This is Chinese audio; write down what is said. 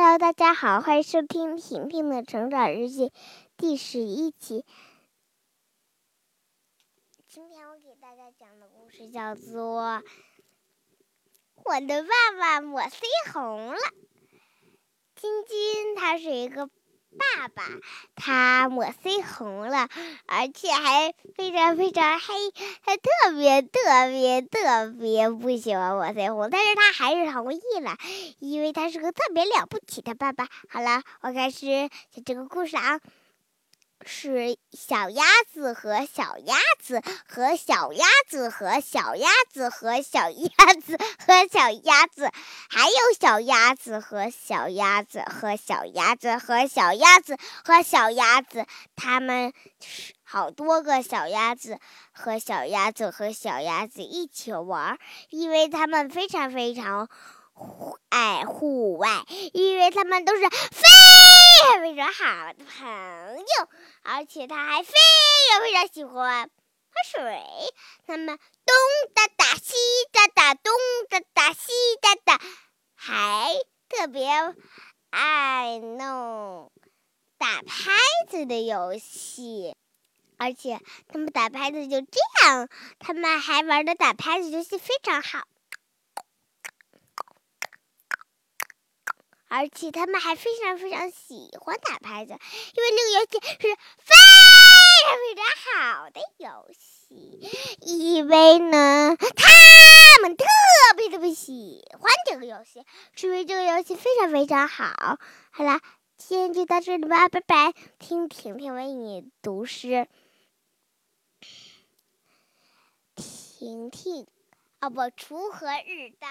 Hello，大家好，欢迎收听婷婷的成长日记第十一期。今天我给大家讲的故事叫做《我的爸爸抹腮红了》。晶晶他是一个。爸爸，他抹腮红了，而且还非常非常黑，他特别特别特别不喜欢抹腮红，但是他还是同意了，因为他是个特别了不起的爸爸。好了，我开始讲这个故事啊。是小鸭子和小鸭子和小鸭子和小鸭子和小鸭子和小鸭子，还有小鸭子和小鸭子和小鸭子和小鸭子和小鸭子，它们是好多个小鸭子和小鸭子和小鸭子一起玩，因为它们非常非常。爱户外，因为他们都是飞非常非常好的朋友，而且他还非常非常喜欢喝水。他们东哒哒西哒哒，东哒哒西哒哒，还特别爱弄打拍子的游戏。而且他们打拍子就这样，他们还玩的打拍子游戏非常好。而且他们还非常非常喜欢打牌子，因为那个游戏是非常非常好的游戏。因为呢，他们特别特别喜欢这个游戏，是因为这个游戏非常非常好。好了，今天就到这里吧，拜拜。听婷婷为你读诗，婷婷，哦不，锄禾日当。